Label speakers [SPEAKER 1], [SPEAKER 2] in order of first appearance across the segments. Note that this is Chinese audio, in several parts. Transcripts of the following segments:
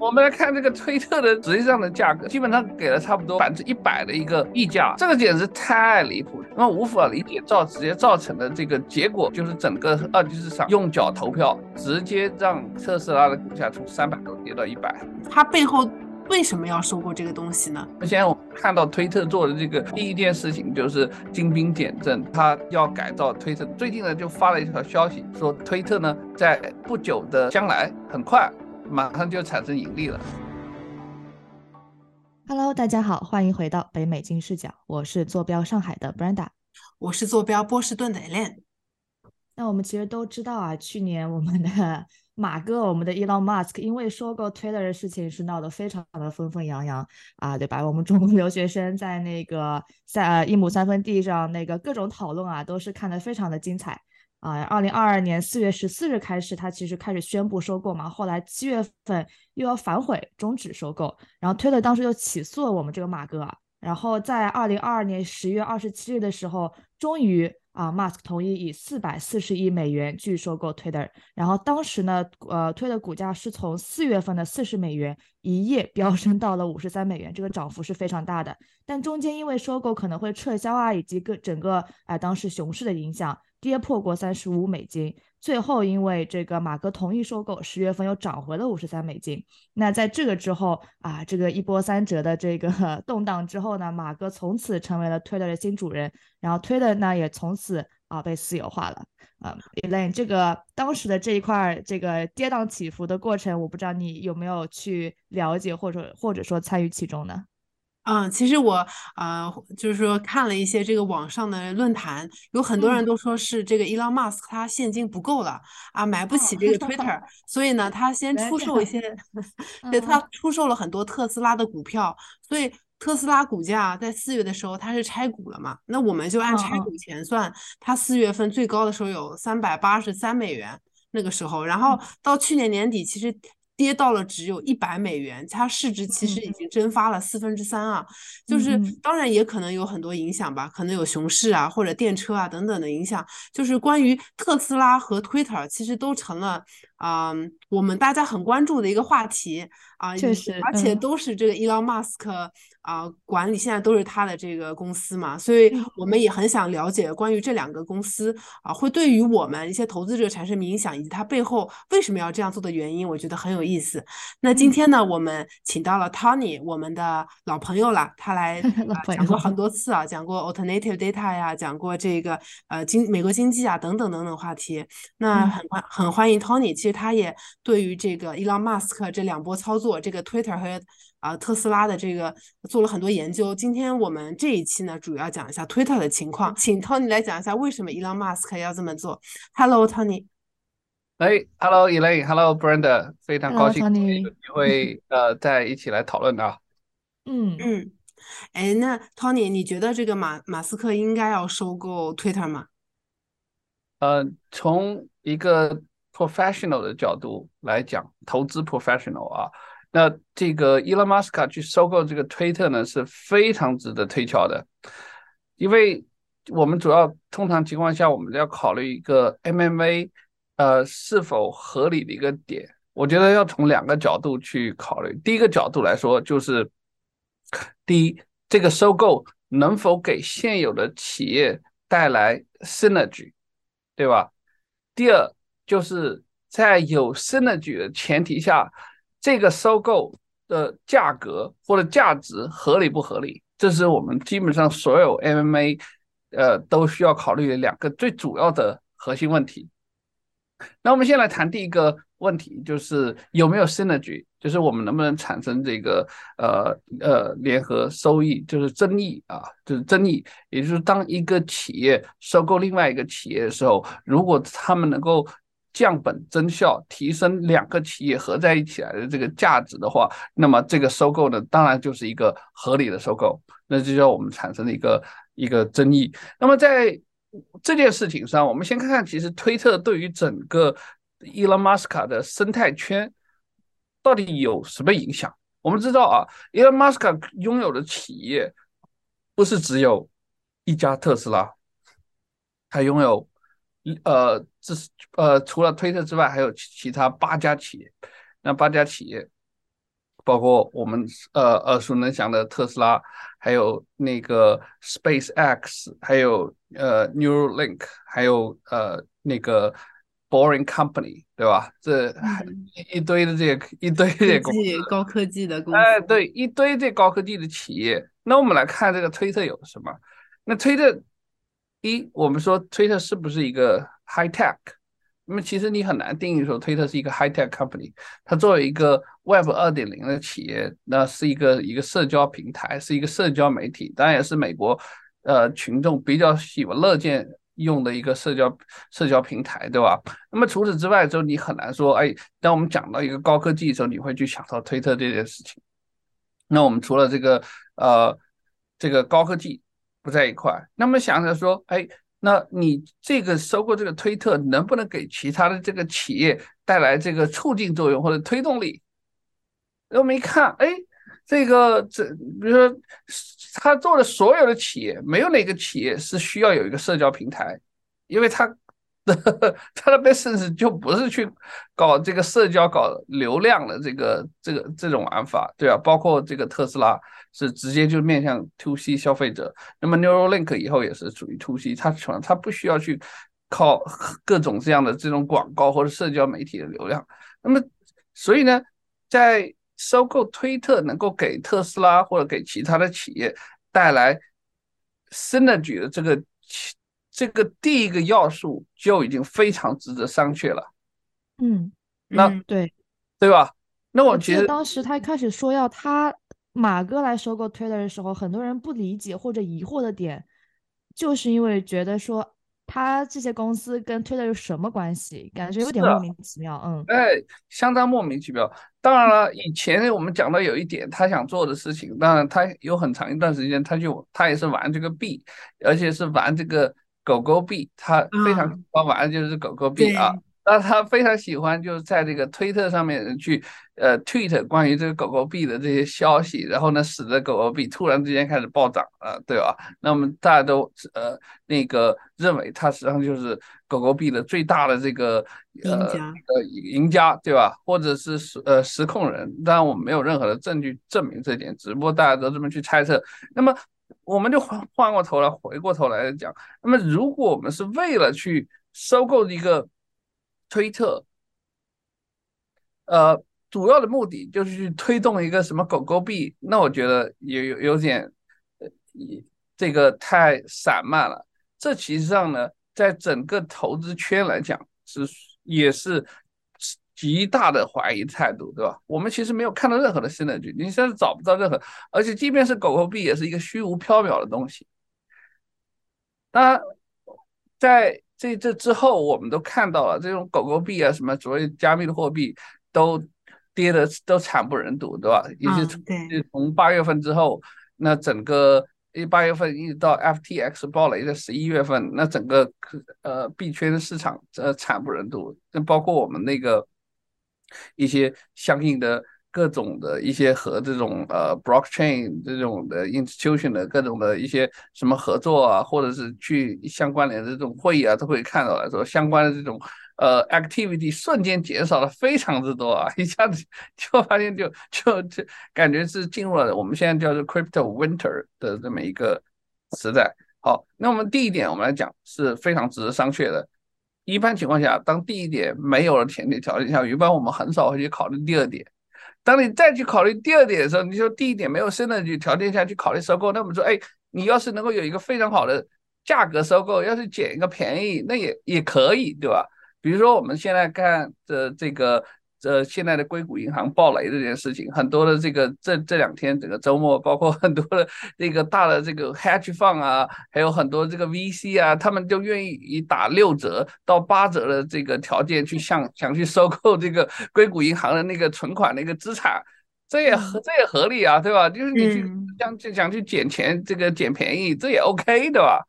[SPEAKER 1] 我们来看这个推特的实际上的价格，基本上给了差不多百分之一百的一个溢价，这个简直太离谱了，那么无法理解造直接造成的这个结果就是整个二级市场用脚投票，直接让特斯拉的股价从三百多跌到一百。
[SPEAKER 2] 它背后为什么要收购这个东西呢？
[SPEAKER 1] 现在我们看到推特做的这个第一件事情就是精兵简政，他要改造推特。最近呢就发了一条消息，说推特呢在不久的将来，很快。马上就产生盈利了。
[SPEAKER 3] Hello，大家好，欢迎回到北美金视角，我是坐标上海的 Brenda，
[SPEAKER 2] 我是坐标波士顿的 Elaine。
[SPEAKER 3] 那我们其实都知道啊，去年我们的马哥，我们的 Elon Musk，因为收购 Twitter 的事情是闹得非常的纷纷扬扬啊，对吧？我们中国留学生在那个在一亩三分地上那个各种讨论啊，都是看得非常的精彩。啊，二零二二年四月十四日开始，他其实开始宣布收购嘛，后来七月份又要反悔终止收购，然后推特当时就起诉了我们这个马哥，然后在二零二二年十月二十七日的时候，终于啊，Musk 同意以四百四十亿美元去收购 Twitter，然后当时呢，呃，推的股价是从四月份的四十美元一夜飙升到了五十三美元，这个涨幅是非常大的，但中间因为收购可能会撤销啊，以及各整个啊当时熊市的影响。跌破过三十五美金，最后因为这个马哥同意收购，十月份又涨回了五十三美金。那在这个之后啊，这个一波三折的这个 动荡之后呢，马哥从此成为了 Twitter 的新主人，然后 Twitter 呢也从此啊被私有化了。啊，Elaine，这个当时的这一块这个跌宕起伏的过程，我不知道你有没有去了解或者或者说参与其中呢？
[SPEAKER 2] 嗯，其实我呃，就是说看了一些这个网上的论坛，有很多人都说是这个 Elon Musk 他现金不够了啊，买不起这个 Twitter，所以呢，他先出售一些，对他出售了很多特斯拉的股票，所以特斯拉股价在四月的时候它是拆股了嘛，那我们就按拆股钱算，它四月份最高的时候有三百八十三美元那个时候，然后到去年年底其实。跌到了只有一百美元，它市值其实已经蒸发了四分之三啊！就是当然也可能有很多影响吧，可能有熊市啊或者电车啊等等的影响。就是关于特斯拉和 Twitter，其实都成了啊我们大家很关注的一个话题啊，
[SPEAKER 3] 确实，
[SPEAKER 2] 而且都是这个 Elon Musk。啊，管理现在都是他的这个公司嘛，所以我们也很想了解关于这两个公司啊，会对于我们一些投资者产生影响，以及它背后为什么要这样做的原因，我觉得很有意思。那今天呢，我们请到了 Tony，我们的老朋友了，他来 讲过很多次啊，讲过 Alternative Data 呀，讲过这个呃经美国经济啊等等等等话题。那很欢很欢迎 Tony，其实他也对于这个 Elon Musk 这两波操作，这个 Twitter 和啊，特斯拉的这个做了很多研究。今天我们这一期呢，主要讲一下 Twitter 的情况，请 Tony 来讲一下为什么 Elon Musk 要这么做。Hello，Tony。
[SPEAKER 1] 哎，Hello，Elaine，Hello，Brenda，非常高兴
[SPEAKER 3] 有
[SPEAKER 1] 机会呃，再一起来讨论啊。
[SPEAKER 3] 嗯
[SPEAKER 2] 嗯，哎，那 Tony，你觉得这个马马斯克应该要收购 Twitter 吗？
[SPEAKER 1] 呃，从一个 professional 的角度来讲，投资 professional 啊。那这个伊隆马斯克去收购这个推特呢，是非常值得推敲的，因为我们主要通常情况下，我们要考虑一个 MMA 呃是否合理的一个点。我觉得要从两个角度去考虑。第一个角度来说，就是第一，这个收购能否给现有的企业带来 synergy，对吧？第二，就是在有 synergy 的前提下。这个收购的价格或者价值合理不合理？这是我们基本上所有 MMA 呃都需要考虑的两个最主要的核心问题。那我们先来谈第一个问题，就是有没有 synergy，就是我们能不能产生这个呃呃联合收益，就是增益啊，就是增益，也就是当一个企业收购另外一个企业的时候，如果他们能够。降本增效，提升两个企业合在一起来的这个价值的话，那么这个收购呢，当然就是一个合理的收购，那就叫我们产生的一个一个争议。那么在这件事情上，我们先看看，其实推特对于整个伊隆马斯卡的生态圈到底有什么影响？我们知道啊，伊隆马斯卡拥有的企业不是只有一家特斯拉，他拥有。呃，这是呃，除了推特之外，还有其他八家企业。那八家企业包括我们呃耳熟能详的特斯拉，还有那个 Space X，还有呃 Neuralink，还有呃那个 Boring Company，对吧？这一堆的这些一堆这些
[SPEAKER 2] 公司，高科技的公司，
[SPEAKER 1] 哎，对，一堆这高科技的企业。那我们来看这个推特有什么？那推特一，我们说推特是不是一个 High Tech？那么其实你很难定义说推特是一个 high tech company，它作为一个 Web 二点零的企业，那是一个一个社交平台，是一个社交媒体，当然也是美国呃群众比较喜闻乐见用的一个社交社交平台，对吧？那么除此之外，就你很难说，哎，当我们讲到一个高科技的时候，你会去想到推特这件事情。那我们除了这个呃这个高科技不在一块，那么想着说，哎。那你这个收购这个推特能不能给其他的这个企业带来这个促进作用或者推动力？我们一看，哎，这个这比如说他做的所有的企业，没有哪个企业是需要有一个社交平台，因为他 他的 business 就不是去搞这个社交、搞流量的这个这个这种玩法，对吧？包括这个特斯拉。是直接就面向 to C 消费者，那么 Neuralink 以后也是属于 to C，它全它不需要去靠 各种这样的这种广告或者社交媒体的流量。那么，所以呢，在收购推特能够给特斯拉或者给其他的企业带来 synergy 的这个这个第一个要素就已经非常值得商榷了。
[SPEAKER 3] 嗯，
[SPEAKER 1] 那
[SPEAKER 3] 对
[SPEAKER 1] 对吧？那我觉得
[SPEAKER 3] 当时他一开始说要他。马哥来收购 Twitter 的时候，很多人不理解或者疑惑的点，就是因为觉得说他这些公司跟 Twitter 有什么关系，感觉有点莫名其妙。嗯，
[SPEAKER 1] 哎，相当莫名其妙。当然了，以前我们讲到有一点他想做的事情，当然他有很长一段时间，他就他也是玩这个币，而且是玩这个狗狗币，他非常喜欢玩的就是狗狗币啊。那他非常喜欢，就是在这个推特上面去呃 tweet 关于这个狗狗币的这些消息，然后呢，使得狗狗币突然之间开始暴涨了，对吧？那么大家都呃那个认为它实际上就是狗狗币的最大的这个
[SPEAKER 2] 呃
[SPEAKER 1] 呃赢家，对吧？或者是实呃实控人，当然我们没有任何的证据证明这点，只不过大家都这么去猜测。那么我们就换换过头来，回过头来讲，那么如果我们是为了去收购一个推特，呃，主要的目的就是去推动一个什么狗狗币，那我觉得有有有点，呃，这个太散漫了。这其实上呢，在整个投资圈来讲，是也是极大的怀疑态度，对吧？我们其实没有看到任何的新的据，你现在找不到任何，而且即便是狗狗币，也是一个虚无缥缈的东西。当然，在这这之后，我们都看到了这种狗狗币啊，什么所谓加密的货币都跌的都惨不忍睹，对吧？也是从从八月份之后，那整个一八月份一直到 FTX 爆雷的十一月份，那整个呃币圈的市场呃惨不忍睹，那包括我们那个一些相应的。各种的一些和这种呃 blockchain 这种的 institution 的各种的一些什么合作啊，或者是去相关联的这种会议啊，都会看到来说相关的这种呃 activity 瞬间减少了非常之多啊，一下子就发现就就就感觉是进入了我们现在叫做 crypto winter 的这么一个时代。好，那我们第一点我们来讲是非常值得商榷的。一般情况下，当第一点没有了前提条件下，一般我们很少会去考虑第二点。当你再去考虑第二点的时候，你说第一点没有升的条件下去考虑收购，那我们说，哎，你要是能够有一个非常好的价格收购，要是捡一个便宜，那也也可以，对吧？比如说我们现在看的这个。这现在的硅谷银行暴雷这件事情，很多的这个这这两天整个周末，包括很多的这个大的这个 hedge fund 啊，还有很多这个 VC 啊，他们就愿意以打六折到八折的这个条件去向想去收购这个硅谷银行的那个存款那个资产，这也合这也合理啊，对吧？就是你去想去想去捡钱，这个捡便宜，这也 OK，对吧？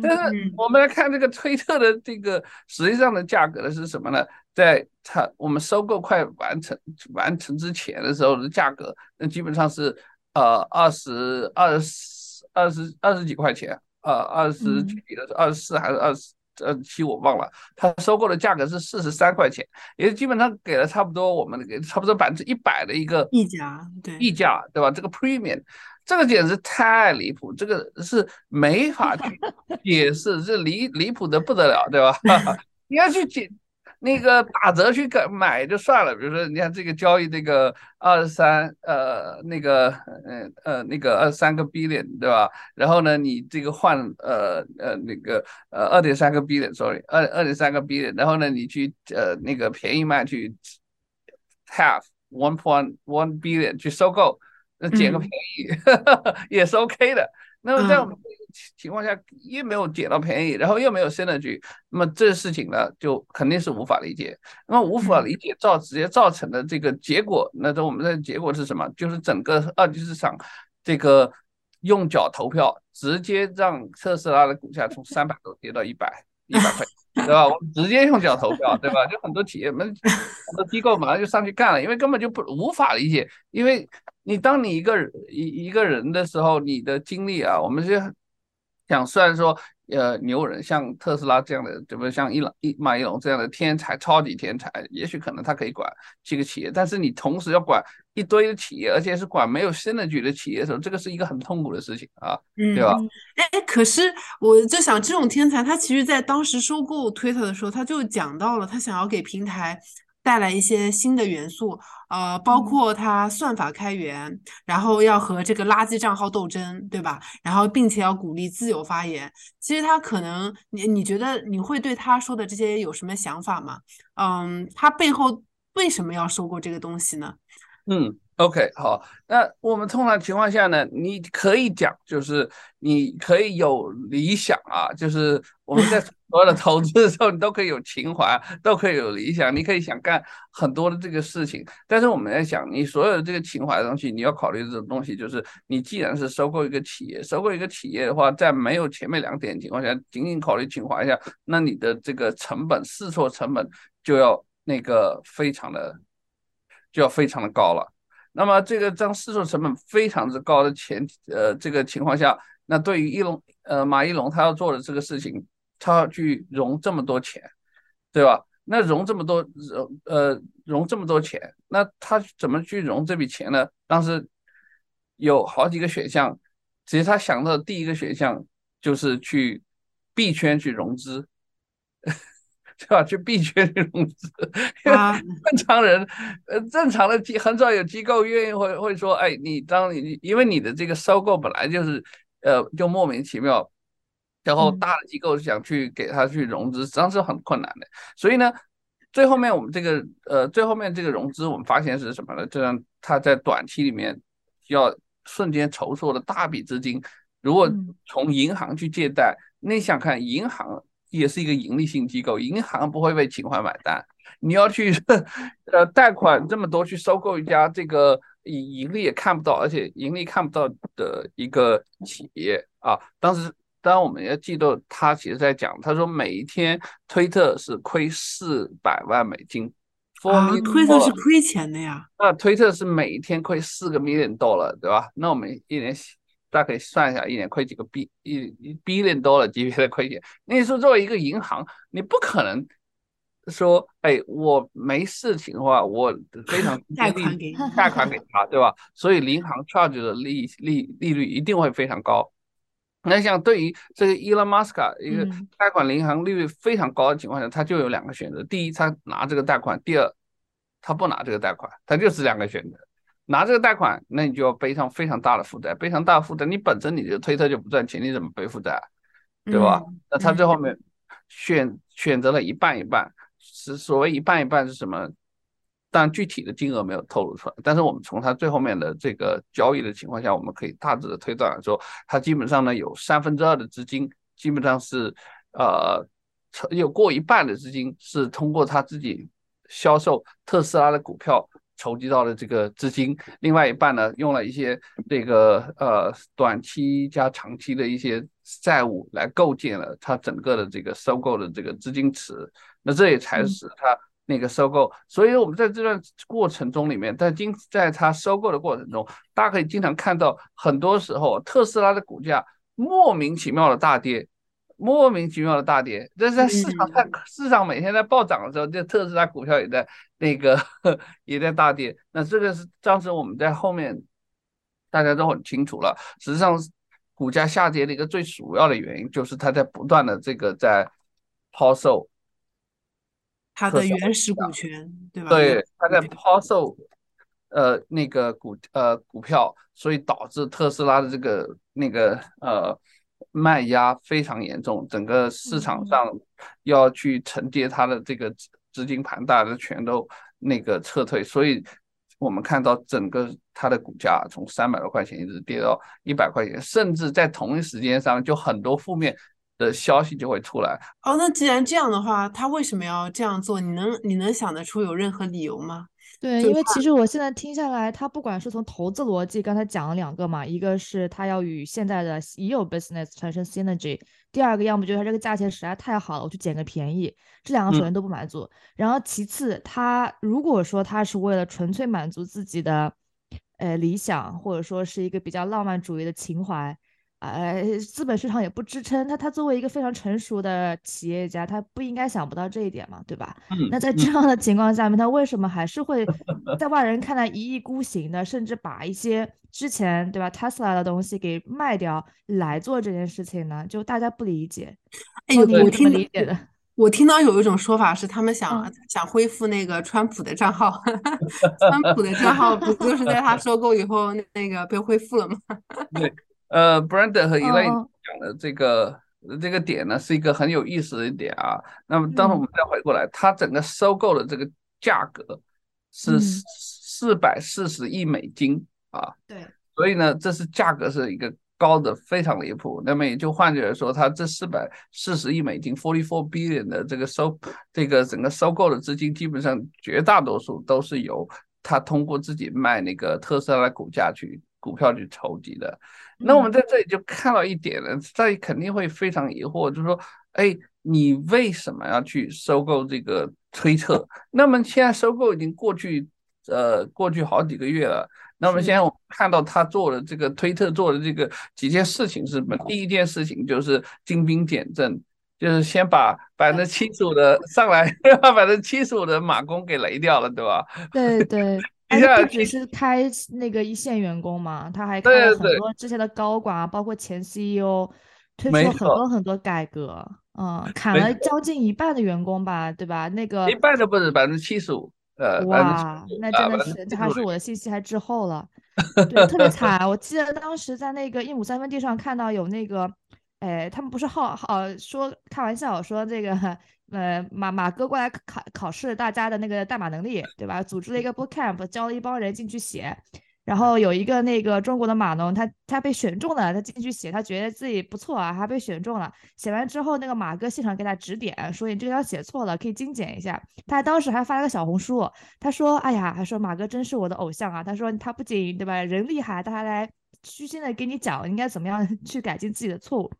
[SPEAKER 1] 但是我们来看这个推特的这个实际上的价格的是什么呢？在它我们收购快完成完成之前的时候的价格，那基本上是呃二十二十二十二十几块钱，呃二十几的二十四还是二十呃七我忘了，他收购的价格是四十三块钱，也基本上给了差不多我们给差不多百分之一百的一个
[SPEAKER 2] 溢价，对
[SPEAKER 1] 溢价，对吧？这个 premium，这个简直太离谱，这个是没法去解释，这离离谱的不得了，对吧？你要去解。那个打折去买买就算了，比如说你看这个交易这个二十三呃那个呃呃那个二十三个 billion 对吧？然后呢你这个换呃呃那个呃二点三个 billion，sorry 二二点三个 billion，然后呢你去呃那个便宜卖去 half one point one billion 去收购，那捡个便宜 也是 OK 的。那么在我们这个情况下，又没有捡到便宜，然后又没有 synergy，那么这事情呢，就肯定是无法理解。那么无法理解造直接造成的这个结果，那这我们的结果是什么？就是整个二级市场这个用脚投票，直接让特斯拉的股价从三百多跌到一百一百块，对吧？我们直接用脚投票，对吧？就很多企业们很多机构马上就上去干了，因为根本就不无法理解，因为。你当你一个一一个人的时候，你的精力啊，我们是想，虽然说，呃，牛人像特斯拉这样的，对不对？像伊朗伊马伊龙这样的天才，超级天才，也许可能他可以管几个企业，但是你同时要管一堆的企业，而且是管没有新的局的企业的时候，这个是一个很痛苦的事情啊，对吧？
[SPEAKER 2] 哎，可是我就想，这种天才，他其实在当时收购 Twitter 的时候，他就讲到了，他想要给平台。带来一些新的元素，呃，包括它算法开源，然后要和这个垃圾账号斗争，对吧？然后并且要鼓励自由发言。其实他可能，你你觉得你会对他说的这些有什么想法吗？嗯，他背后为什么要收购这个东西呢？
[SPEAKER 1] 嗯。OK，好，那我们通常情况下呢，你可以讲，就是你可以有理想啊，就是我们在 所有的投资的时候，你都可以有情怀，都可以有理想，你可以想干很多的这个事情。但是我们在想，你所有的这个情怀的东西，你要考虑这种东西，就是你既然是收购一个企业，收购一个企业的话，在没有前面两点情况下，仅仅考虑情怀下，那你的这个成本试错成本就要那个非常的，就要非常的高了。那么这个当试错成本非常之高的前呃这个情况下，那对于一龙呃马一龙他要做的这个事情，他要去融这么多钱，对吧？那融这么多融呃融这么多钱，那他怎么去融这笔钱呢？当时有好几个选项，其实他想到的第一个选项就是去币圈去融资。对吧？去币圈去融资，正常人，呃，正常的机很少有机构愿意会会说，哎，你当你因为你的这个收购本来就是，呃，就莫名其妙，然后大的机构想去给他去融资，实际上是很困难的。所以呢，最后面我们这个，呃，最后面这个融资，我们发现是什么呢？这样他在短期里面要瞬间筹措的大笔资金，如果从银行去借贷，你想看银行。也是一个盈利性机构，银行不会为情怀买单。你要去呃贷款这么多去收购一家这个盈盈利也看不到，而且盈利看不到的一个企业啊。当时当然我们要记得，他其实在讲，他说每一天推特是亏四百万美金。
[SPEAKER 2] 啊，推特是亏钱的呀？
[SPEAKER 1] 那推特是每一天亏四个 million 多了，对吧？那我们一年。大家可以算一下，一年亏几个 B 一一 billion 多了级别的亏钱。那你说作为一个银行，你不可能说，哎，我没事情的话，我非常
[SPEAKER 2] 贷款给
[SPEAKER 1] 贷款给他，对吧？所以银行 charge 的利利利率一定会非常高。那像对于这个 Elon Musk 一个贷款银行利率非常高的情况下，他就有两个选择：第一，他拿这个贷款；第二，他不拿这个贷款。他就是两个选择。拿这个贷款，那你就要背上非常大的负债，背上大负债，你本身你的推特就不赚钱，你怎么背负债，对吧？那他最后面选选择了一半一半，是所谓一半一半是什么？但具体的金额没有透露出来。但是我们从他最后面的这个交易的情况下，我们可以大致的推断说，他基本上呢有三分之二的资金，基本上是呃有过一半的资金是通过他自己销售特斯拉的股票。筹集到的这个资金，另外一半呢，用了一些这个呃短期加长期的一些债务来构建了它整个的这个收购的这个资金池。那这也才使它那个收购。所以我们在这段过程中里面，在经在它收购的过程中，大家可以经常看到，很多时候特斯拉的股价莫名其妙的大跌。莫名其妙的大跌。这是在市场上，市场每天在暴涨的时候，这特斯拉股票也在那个也在大跌。那这个是当时我们在后面大家都很清楚了。实际上，股价下跌的一个最主要的原因就是它在不断的这个在抛售
[SPEAKER 2] 它的原始股权，对吧？
[SPEAKER 1] 对，它在抛售。呃，那个股呃股票，所以导致特斯拉的这个那个呃卖压非常严重，整个市场上要去承接它的这个资资金盘，大家全都那个撤退，所以我们看到整个它的股价从三百多块钱一直跌到一百块钱，甚至在同一时间上就很多负面的消息就会出来。
[SPEAKER 2] 哦，那既然这样的话，他为什么要这样做？你能你能想得出有任何理由吗？
[SPEAKER 3] 对，因为其实我现在听下来，他不管是从投资逻辑，刚才讲了两个嘛，一个是他要与现在的已有 business 产生 synergy，第二个要么就是他这个价钱实在太好了，我去捡个便宜，这两个首先都不满足。然后其次，他如果说他是为了纯粹满足自己的呃理想，或者说是一个比较浪漫主义的情怀。呃，资本市场也不支撑他。他作为一个非常成熟的企业家，他不应该想不到这一点嘛，对吧？那在这样的情况下面，他为什么还是会在外人看来一意孤行的，甚至把一些之前对吧 Tesla 的东西给卖掉来做这件事情呢？就大家不理解。
[SPEAKER 2] 哎，我听
[SPEAKER 3] 理解的，
[SPEAKER 2] 我听到有一种说法是，他们想想恢复那个川普的账号。川普的账号不就是在他 收购以后那个被恢复了吗？
[SPEAKER 1] 对。呃，Brandon 和 Elaine 讲的这个这个点呢，是一个很有意思的一点啊。那么，当我们再回过来，它整个收购的这个价格是四百四十亿美金啊。
[SPEAKER 3] 对。
[SPEAKER 1] 所以呢，这是价格是一个高的非常离谱。那么也就换句来说，它这四百四十亿美金 （forty four billion） 的这个收这个整个收购的资金，基本上绝大多数都是由他通过自己卖那个特斯拉的股价去股票去筹集的。那我们在这里就看到一点了，大家肯定会非常疑惑，就是说，哎，你为什么要去收购这个推特？那么现在收购已经过去，呃，过去好几个月了。那么现在我们看到他做的这个推特做的这个几件事情是什么？第一件事情就是精兵简政，就是先把 百分之七十五的上来，把百分之七十五的马工给雷掉了，对吧？
[SPEAKER 3] 对对。他不只是开那个一线员工嘛，他还开了很多之前的高管啊，包括前 CEO，推出了很多很多改革，嗯，砍了将近一半的员工吧，对吧？那个
[SPEAKER 1] 一半都不止，百分之七十五，呃，
[SPEAKER 3] 哇，那真的是，这还是我的信息还滞后了，对，特别 惨。我记得当时在那个一亩三分地上看到有那个，哎，他们不是好好说开玩笑说这个。呃，马马哥过来考考试，大家的那个代码能力，对吧？组织了一个 boot camp，教了一帮人进去写，然后有一个那个中国的码农，他他被选中了，他进去写，他觉得自己不错啊，还被选中了。写完之后，那个马哥现场给他指点，说你这个要写错了，可以精简一下。他当时还发了个小红书，他说：“哎呀，还说马哥真是我的偶像啊。”他说他不仅对吧人厉害，他还来虚心的给你讲应该怎么样 去改进自己的错误。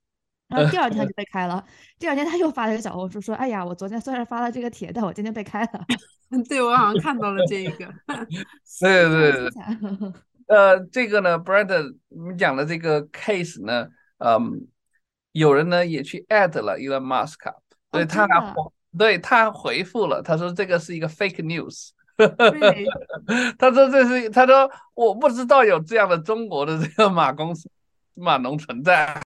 [SPEAKER 3] 然后第二天就被开了。第二天他又发了一个小红书，说：“哎呀，我昨天虽然发了这个帖，但我今天被开了。”
[SPEAKER 2] 对，我好像看到了这个。
[SPEAKER 1] 对对对。呃，这个呢，Brandon，你讲的这个 case 呢，嗯，有人呢也去 at 了 Elon Musk，对他对他回复了，他说这个是一个 fake news。他说这是，他说我不知道有这样的中国的这个马公司马农存在。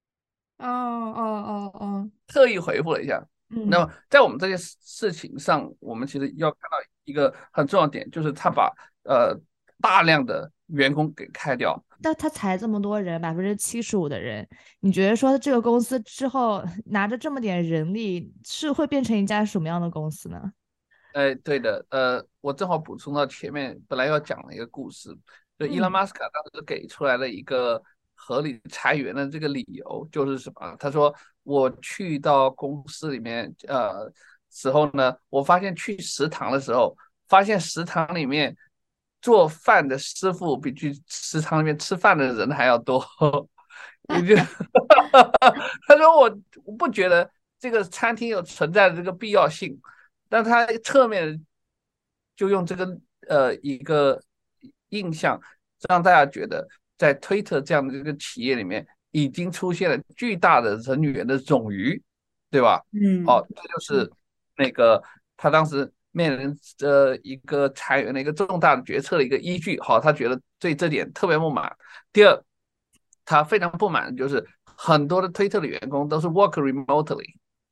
[SPEAKER 3] 哦哦哦哦，
[SPEAKER 1] 特意回复了一下。嗯那么在我们这件事情上，我们其实要看到一个很重要点，就是他把呃大量的员工给开掉。
[SPEAKER 3] 但他裁这么多人，百分之七十五的人，你觉得说这个公司之后 拿着这么点人力，是会变成一家什么样的公司呢？
[SPEAKER 1] 哎，对的，呃，我正好补充到前面本来要讲的一个故事，就伊拉马斯卡当时给出来了一个。合理裁员的这个理由就是什么？他说我去到公司里面，呃，时候呢，我发现去食堂的时候，发现食堂里面做饭的师傅比去食堂里面吃饭的人还要多。你就 他说我我不觉得这个餐厅有存在的这个必要性，但他侧面就用这个呃一个印象让大家觉得。在推特这样的这个企业里面，已经出现了巨大的人员的冗余对吧？
[SPEAKER 2] 嗯，
[SPEAKER 1] 哦，这就是那个他当时面临着一个裁员的一个重大的决策的一个依据。好，他觉得对这点特别不满。第二，他非常不满的就是很多的推特的员工都是 work remotely。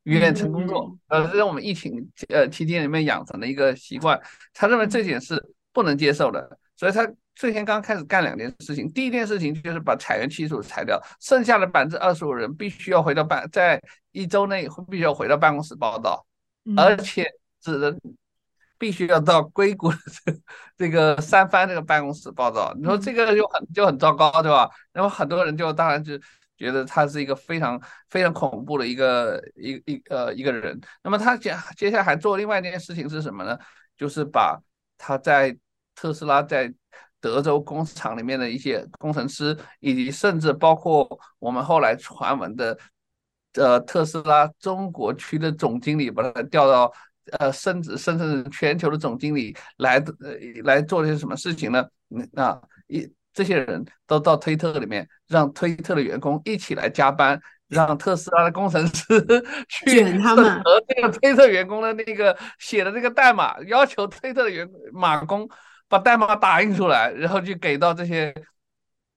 [SPEAKER 1] 远程工作，呃，这是我们疫情呃期间里面养成的一个习惯。他认为这点是不能接受的，所以他最先刚开始干两件事情。第一件事情就是把裁员期数裁掉，剩下的百分之二十五人必须要回到办，在一周内必须要回到办公室报道，而且只能必须要到硅谷这这个三藩这个办公室报道。你说这个就很就很糟糕，对吧？然后很多人就当然就。觉得他是一个非常非常恐怖的一个一一呃一个人。那么他接接下来还做另外一件事情是什么呢？就是把他在特斯拉在德州工厂里面的一些工程师，以及甚至包括我们后来传闻的呃特斯拉中国区的总经理，把他调到呃升职，甚至全球的总经理来呃来做些什么事情呢？那一。这些人都到推特里面，让推特的员工一起来加班，让特斯拉的工程师去
[SPEAKER 2] 他们
[SPEAKER 1] 和这个推特员工的那个写的这个代码，要求推特的员马工把代码打印出来，然后就给到这些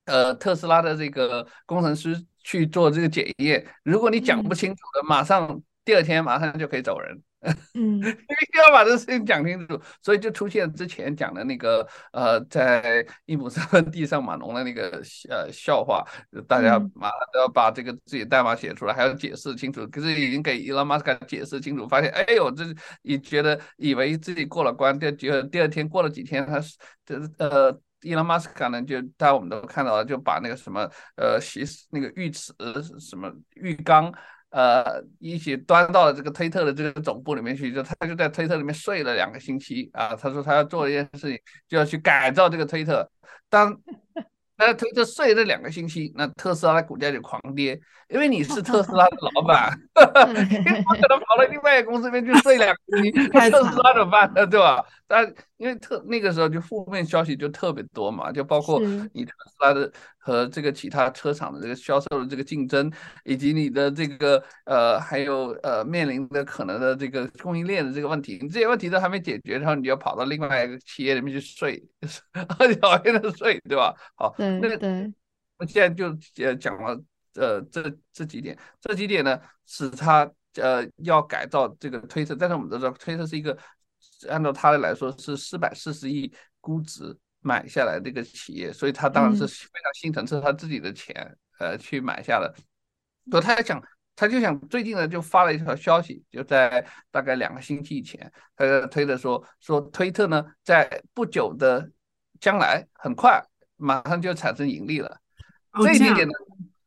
[SPEAKER 1] 呃特斯拉的这个工程师去做这个检验。如果你讲不清楚的，马上第二天马上就可以走人。
[SPEAKER 3] 嗯，
[SPEAKER 1] 必须要把这事情讲清楚，所以就出现之前讲的那个呃，在伊姆三分地上马龙的那个呃笑话，大家马上都要把这个自己代码写出来，还要解释清楚。可是已经给伊隆马斯克解释清楚，发现哎呦，这你觉得以为自己过了关，第第二第二天过了几天，他是这呃，伊隆马斯克呢就大家我们都看到了，就把那个什么呃洗那个浴池什么浴缸。呃，一起端到了这个推特的这个总部里面去，就他就在推特里面睡了两个星期啊。他说他要做一件事情，就要去改造这个推特。当 那推特睡了两个星期，那特斯拉的股价就狂跌，因为你是特斯拉的老板，你不可能跑到另外一个公司里面去睡两个星期，特斯拉怎么办呢？对吧？但因为特那个时候就负面消息就特别多嘛，就包括你特斯拉的和这个其他车厂的这个销售的这个竞争，以及你的这个呃还有呃面临的可能的这个供应链的这个问题，你这些问题都还没解决，然后你就跑到另外一个企业里面去睡，讨厌的睡，对吧？好。
[SPEAKER 3] 那对，
[SPEAKER 1] 我现在就呃讲了呃这这几点，这几点呢使他呃要改造这个推特，但是我们都知道推特是一个按照他的来说是四百四十亿估值买下来这个企业，所以他当然是非常心疼，是他自己的钱呃去买下的。所以他想，他就想最近呢就发了一条消息，就在大概两个星期以前，他推特说说推特呢在不久的将来很快。马上就产生盈利了，这一点呢，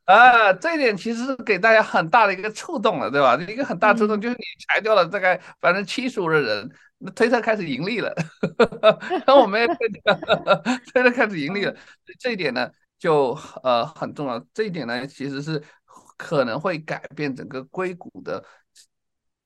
[SPEAKER 1] 啊，这一点其实是给大家很大的一个触动了，对吧？一个很大触动就是你裁掉了大概百分之七十五的人，那推特开始盈利了，那我们也推特开始盈利了，这一点呢就呃很重要，这一点呢其实是可能会改变整个硅谷的。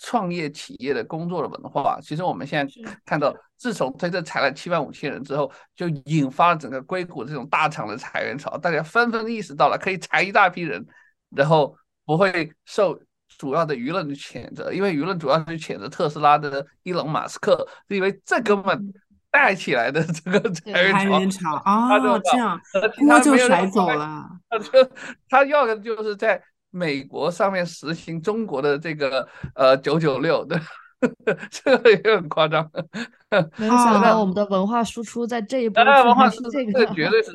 [SPEAKER 1] 创业企业的工作的文化，其实我们现在看到，自从推特裁了七万五千人之后，就引发了整个硅谷这种大厂的裁员潮，大家纷纷意识到了可以裁一大批人，然后不会受主要的舆论的谴责，因为舆论主要是谴责特斯拉的伊隆马斯克，是因为这根本带起来的这个裁
[SPEAKER 2] 员
[SPEAKER 1] 潮
[SPEAKER 2] 啊，这样锅就甩走了，
[SPEAKER 1] 他就他要的就是在。美国上面实行中国的这个呃九九六的，这个也很夸张。
[SPEAKER 3] 没想到我们的文化输出在这一步，
[SPEAKER 1] 文化
[SPEAKER 3] 输出这
[SPEAKER 1] 个绝对是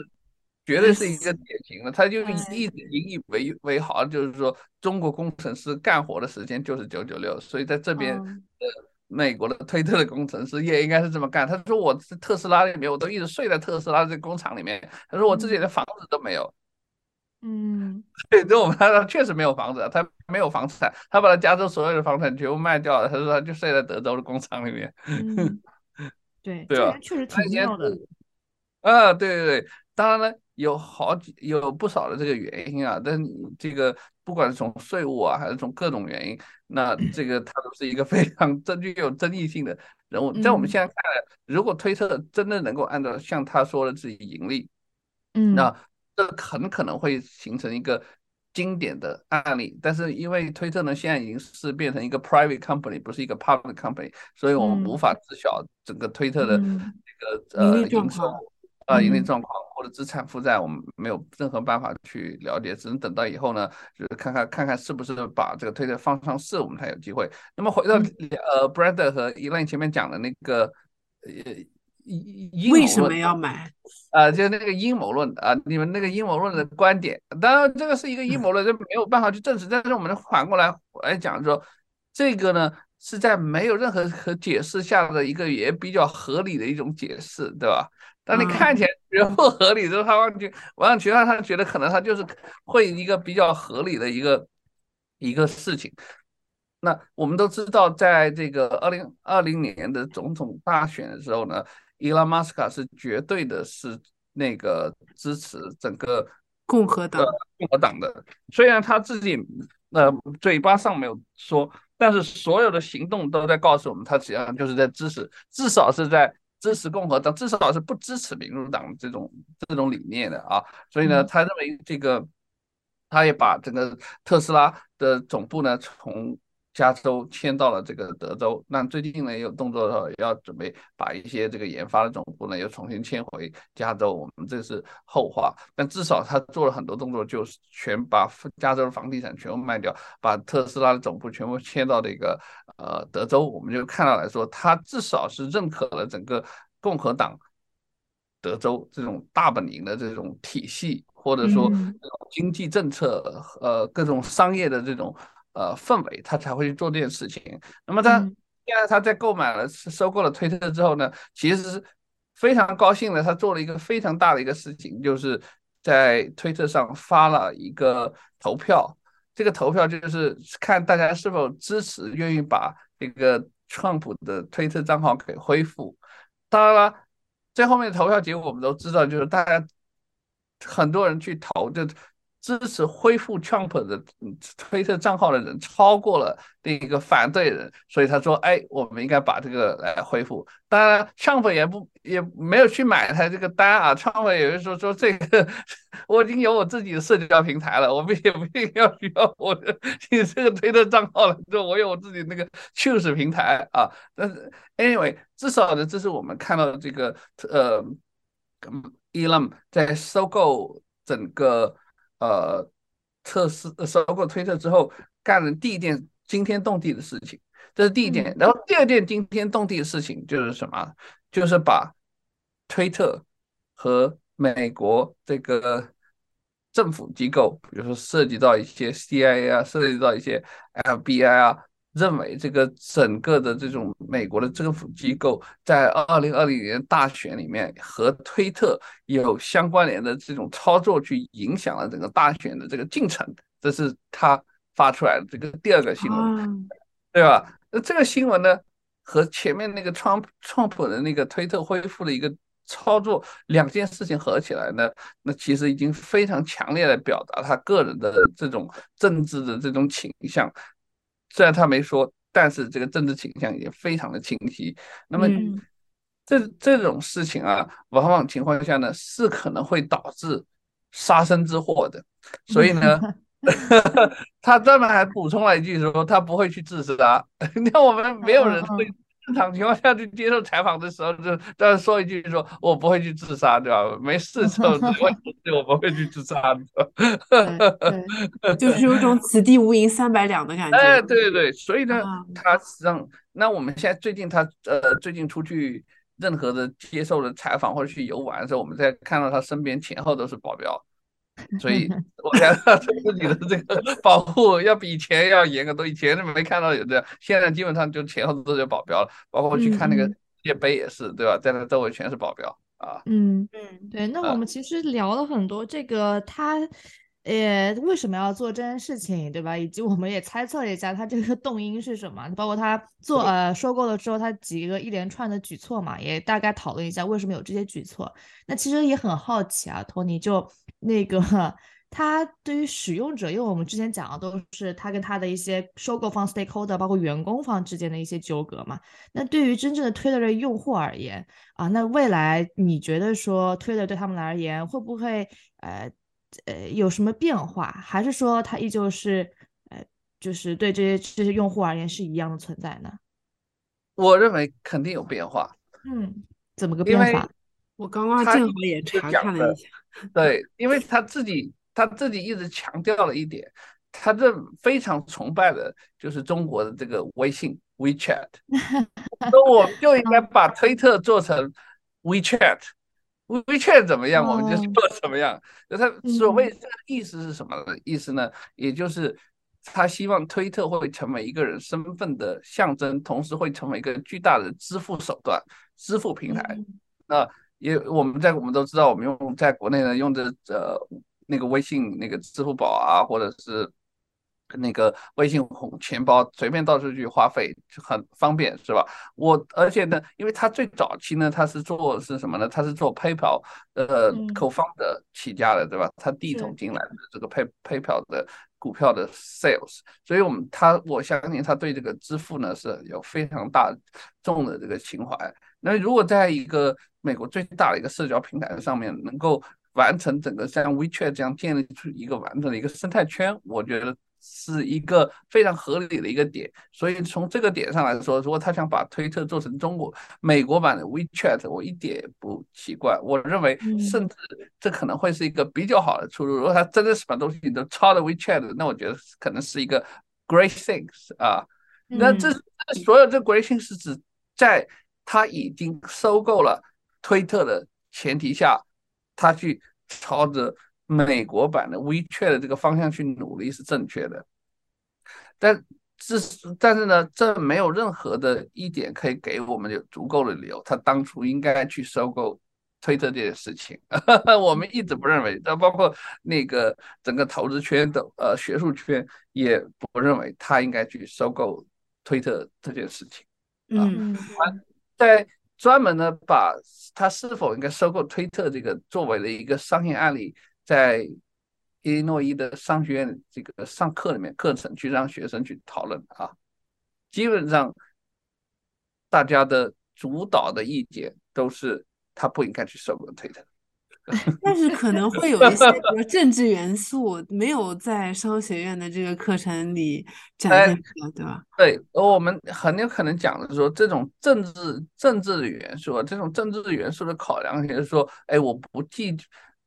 [SPEAKER 1] 绝对是一个典型的，他就一直引以为为豪，就是说中国工程师干活的时间就是九九六，所以在这边呃美国的推特的工程师也应该是这么干。他说我特斯拉里面我都一直睡在特斯拉这个工厂里面，他说我自己的房子都没有。
[SPEAKER 3] 嗯，
[SPEAKER 1] 对，这我们他确实没有房子，他没有房产，他把他加州所有的房产全部卖掉了。他说他就睡在德州的工厂里面。
[SPEAKER 3] 嗯，对，
[SPEAKER 1] 对
[SPEAKER 3] 吧？确实挺妙的。
[SPEAKER 1] 啊，对对对，当然呢，有好几有不少的这个原因啊，但这个不管是从税务啊，还是从各种原因，那这个他都是一个非常真具有争议性的人物。在我们现在看来，如果推特真的能够按照像他说的自己盈利，
[SPEAKER 3] 嗯，
[SPEAKER 1] 那。这很可能会形成一个经典的案例。但是因为推特呢现在已经是变成一个 private company，不是一个 public company，所以我们无法知晓整个推特的这个呃营收啊盈利状况或者资产负债，我们没有任何办法去了解，只能等到以后呢，就是看看看看是不是把这个推特放上市，我们才有机会。那么回到呃 Brad 和 Elaine 前面讲的那个呃。
[SPEAKER 2] 为什么要买？
[SPEAKER 1] 啊，就是那个阴谋论啊，你们那个阴谋论的观点，当然这个是一个阴谋论，这没有办法去证实。但是我们反过来来讲说，这个呢是在没有任何可解释下的一个也比较合理的一种解释，对吧？当你看起来觉得不合理的时候，他完全完全其他他觉得可能他就是会一个比较合理的一个一个事情。那我们都知道，在这个二零二零年的总统大选的时候呢。伊拉马斯卡是绝对的，是那个支持整个
[SPEAKER 2] 共和党
[SPEAKER 1] 共和党的。虽然他自己呃嘴巴上没有说，但是所有的行动都在告诉我们，他实际上就是在支持，至少是在支持共和党，至少是不支持民主党这种这种理念的啊。所以呢，他认为这个，他也把整个特斯拉的总部呢从。加州迁到了这个德州，那最近呢也有动作要准备把一些这个研发的总部呢又重新迁回加州，我们这是后话。但至少他做了很多动作，就是全把加州的房地产全部卖掉，把特斯拉的总部全部迁到这个呃德州。我们就看到来说，他至少是认可了整个共和党德州这种大本营的这种体系，或者说经济政策呃各种商业的这种。呃，氛围他才会去做这件事情。那么他现在他在购买了、收购了推特之后呢，其实是非常高兴的。他做了一个非常大的一个事情，就是在推特上发了一个投票。这个投票就是看大家是否支持，愿意把这个川普的推特账号给恢复。当然了，最后面的投票结果我们都知道，就是大家很多人去投，就。支持恢复 Trump 的推特账号的人超过了那个反对人，所以他说：“哎，我们应该把这个来恢复。”当然，Trump 也不也没有去买他这个单啊。Trump 也是说说这个 我已经有我自己的社交平台了，我们也不一定要需要我的 你这个推特账号了，就我有我自己那个 Choose 平台啊。但是 Anyway，至少呢，这是我们看到这个呃，Elon 在收购整个。呃，测试收购推特之后干了第一件惊天动地的事情，这是第一件。然后第二件惊天动地的事情就是什么？就是把推特和美国这个政府机构，比如说涉及到一些 CIA 啊，涉及到一些 FBI 啊。认为这个整个的这种美国的政府机构在二零二零年大选里面和推特有相关联的这种操作，去影响了整个大选的这个进程，这是他发出来的这个第二个新闻，对吧？那这个新闻呢，和前面那个创创普的那个推特恢复的一个操作，两件事情合起来呢，那其实已经非常强烈的表达他个人的这种政治的这种倾向。虽然他没说，但是这个政治倾向也非常的清晰。那么，这这种事情啊，往往情况下呢，是可能会导致杀身之祸的。所以呢，他专门还补充了一句说，他不会去自杀。你看，我们没有人会。正常情况下去接受采访的时候，就当然说一句，说我不会去自杀，对吧？没事的时候，我不会去自杀
[SPEAKER 2] 的。就是有一种此地无银三百两的感觉。
[SPEAKER 1] 哎，对对对，所以呢，他实际上，那我们现在最近他呃，最近出去任何的接受的采访或者去游玩的时候，我们在看到他身边前后都是保镖。所以，我觉得自己的这个保护要比以前要严格多。以前没看到有这样，现在基本上就前后都有保镖了。包括去看那个世界杯也是，对吧？在那周围全是保镖啊。
[SPEAKER 3] 嗯嗯，对。那我们其实聊了很多这个他。呃，为什么要做这件事情，对吧？以及我们也猜测了一下，他这个动因是什么？包括他做呃收购了之后，他几个一连串的举措嘛，也大概讨论一下为什么有这些举措。那其实也很好奇啊，托尼，就那个他对于使用者，因为我们之前讲的都是他跟他的一些收购方 stakeholder，包括员工方之间的一些纠葛嘛。那对于真正的 Twitter 的用户而言啊，那未来你觉得说 Twitter 对他们而言会不会呃？呃有什么变化，还是说它依旧是呃就是对这些这些用户而言是一样的存在呢？
[SPEAKER 1] 我认为肯定有变化。
[SPEAKER 3] 嗯，怎么个变化？
[SPEAKER 2] 我刚刚正好也查看了一下。
[SPEAKER 1] 对，因为他自己他自己一直强调了一点，他这非常崇拜的就是中国的这个微信 WeChat，那 我们就应该把推特做成 WeChat，WeChat 怎么样，我们就做怎么样。那他所谓这个意思是什么呢？意思呢，也就是他希望推特会成为一个人身份的象征，同时会成为一个巨大的支付手段、支付平台。那也我们在我们都知道，我们用在国内呢用的呃那个微信那个支付宝啊，或者是那个微信红钱包，随便到处去花费就很方便，是吧？我而且呢，因为它最早期呢，它是做是什么呢？它是做 PayPal 呃 co-founder 起家的，对吧？他第一桶进来的这个 Pay PayPal 的股票的 sales，所以我们他我相信他对这个支付呢是有非常大众的这个情怀。那如果在一个美国最大的一个社交平台上面，能够完成整个像 WeChat 这样建立出一个完整的一个生态圈，我觉得是一个非常合理的一个点。所以从这个点上来说，如果他想把推特做成中国美国版的 WeChat，我一点也不奇怪。我认为，甚至这可能会是一个比较好的出路。如果他真的是把东西都抄的 WeChat，那我觉得可能是一个 great things 啊。那这所有这 great things 是指在。他已经收购了推特的前提下，他去朝着美国版的 WeChat 的这个方向去努力是正确的，但这是但是呢，这没有任何的一点可以给我们有足够的理由，他当初应该去收购推特这件事情。我们一直不认为，那包括那个整个投资圈的呃学术圈也不认为他应该去收购推特这件事情。
[SPEAKER 2] 啊嗯。
[SPEAKER 1] 在专门呢把他是否应该收购推特这个作为了一个商业案例，在伊利诺伊的商学院这个上课里面课程去让学生去讨论啊，基本上大家的主导的意见都是他不应该去收购推特。
[SPEAKER 2] 但是可能会有一些比如政治元素没有在商学院的这个课程里展现出来，对吧？
[SPEAKER 1] 对，我们很有可能讲的是说，这种政治政治的元素，这种政治元素的考量，也就是说，哎，我不计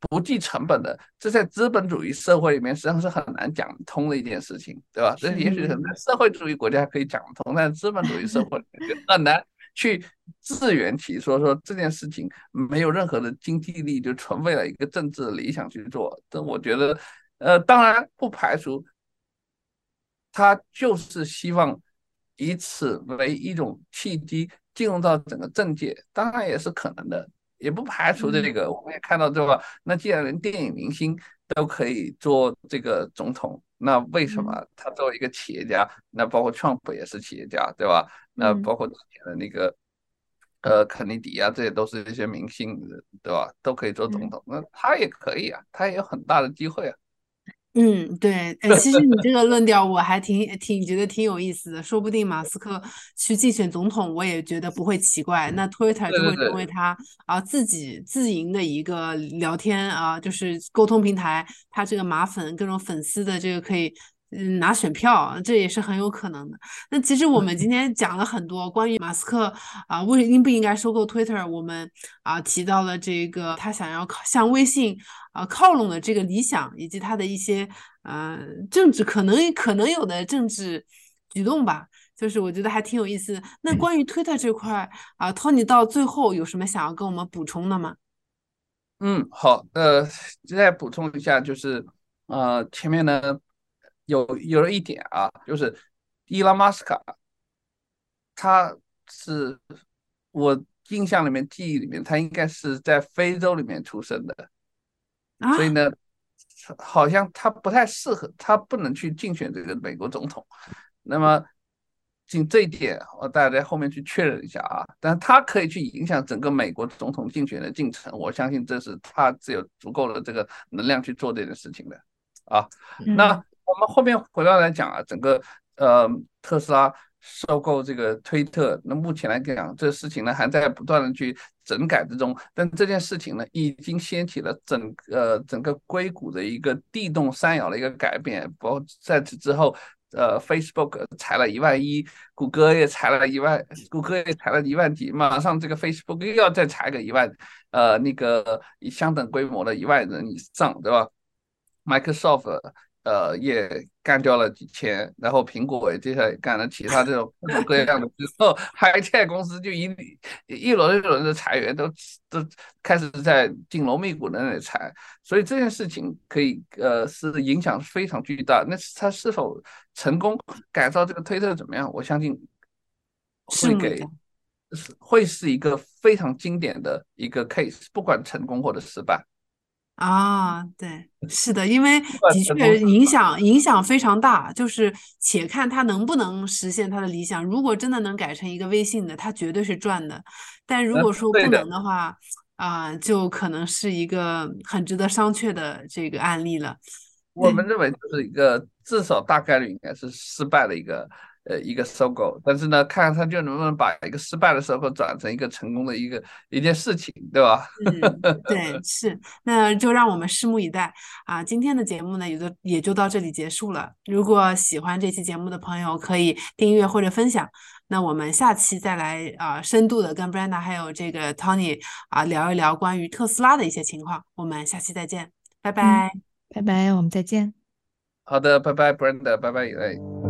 [SPEAKER 1] 不计成本的，这在资本主义社会里面实际上是很难讲通的一件事情，对吧？这也许在社会主义国家可以讲通，但资本主义社会很难。去自圆其说，说这件事情没有任何的经济力，就纯为了一个政治理想去做。但我觉得，呃，当然不排除他就是希望以此为一种契机进入到整个政界，当然也是可能的，也不排除这个。我们也看到，对吧？那既然连电影明星都可以做这个总统，那为什么他作为一个企业家，那包括 Trump 也是企业家，对吧？那包括之前的那个，呃，肯尼迪啊，这些都是一些明星，对吧？都可以做总统，那他也可以啊，他也有很大的机会啊。
[SPEAKER 2] 嗯，对，哎，其实你这个论调我还挺挺觉得挺有意思的，说不定马斯克去竞选总统，我也觉得不会奇怪。那 Twitter 就会成为他啊自己自营的一个聊天啊，就是沟通平台，他这个马粉各种粉丝的这个可以。嗯，拿选票，这也是很有可能的。那其实我们今天讲了很多关于马斯克啊，为应不应该收购 Twitter，我们啊提到了这个他想要靠向微信啊靠拢的这个理想，以及他的一些呃政治可能可能有的政治举动吧。就是我觉得还挺有意思的。那关于 Twitter 这块啊，Tony 到最后有什么想要跟我们补充的吗？
[SPEAKER 1] 嗯，好，呃，再补充一下，就是呃前面呢。有有了一点啊，就是伊拉马斯卡，他是我印象里面、记忆里面，他应该是在非洲里面出生的，所以呢，好像他不太适合，他不能去竞选这个美国总统。那么，仅这一点，我大家在后面去确认一下啊。但他可以去影响整个美国总统竞选的进程，我相信这是他只有足够的这个能量去做这件事情的啊。那。我们后面回到来讲啊，整个呃特斯拉收购这个推特。那目前来讲，这事情呢还在不断的去整改之中。但这件事情呢，已经掀起了整个整个硅谷的一个地动山摇的一个改变。包括在此之后，呃，Facebook 裁了一万一，谷歌也裁了一万，谷歌也裁了一万几，马上这个 Facebook 又要再裁个一万，呃，那个以相等规模的一万人以上，对吧？Microsoft。呃，也干掉了几千，然后苹果也接下来干了其他这种各种各样的 之后，High Tech 公司就一一轮一轮的裁员，都都开始在紧锣密鼓的那里裁，所以这件事情可以呃是影响非常巨大。那他是否成功改造这个推特怎么样？我相信会给是会是一个非常经典的一个 case，不管成功或者失败。
[SPEAKER 2] 啊，对，是的，因为的确影响影响非常大，就是且看他能不能实现他的理想。如果真的能改成一个微信的，他绝对是赚的。但如果说不能的话，啊，就可能是一个很值得商榷的这个案例了。
[SPEAKER 1] 我们认为就是一个至少大概率应该是失败的一个。呃，一个收购，但是呢，看看他就能不能把一个失败的收购转成一个成功的一个一件事情，对吧？
[SPEAKER 2] 嗯，对，是，那就让我们拭目以待啊！今天的节目呢，也就也就到这里结束了。如果喜欢这期节目的朋友，可以订阅或者分享。那我们下期再来啊，深度的跟 Brenda 还有这个 Tony 啊聊一聊关于特斯拉的一些情况。我们下期再见，拜拜，
[SPEAKER 3] 拜拜，我们再见。
[SPEAKER 1] 好的，拜拜，Brenda，拜拜，以类。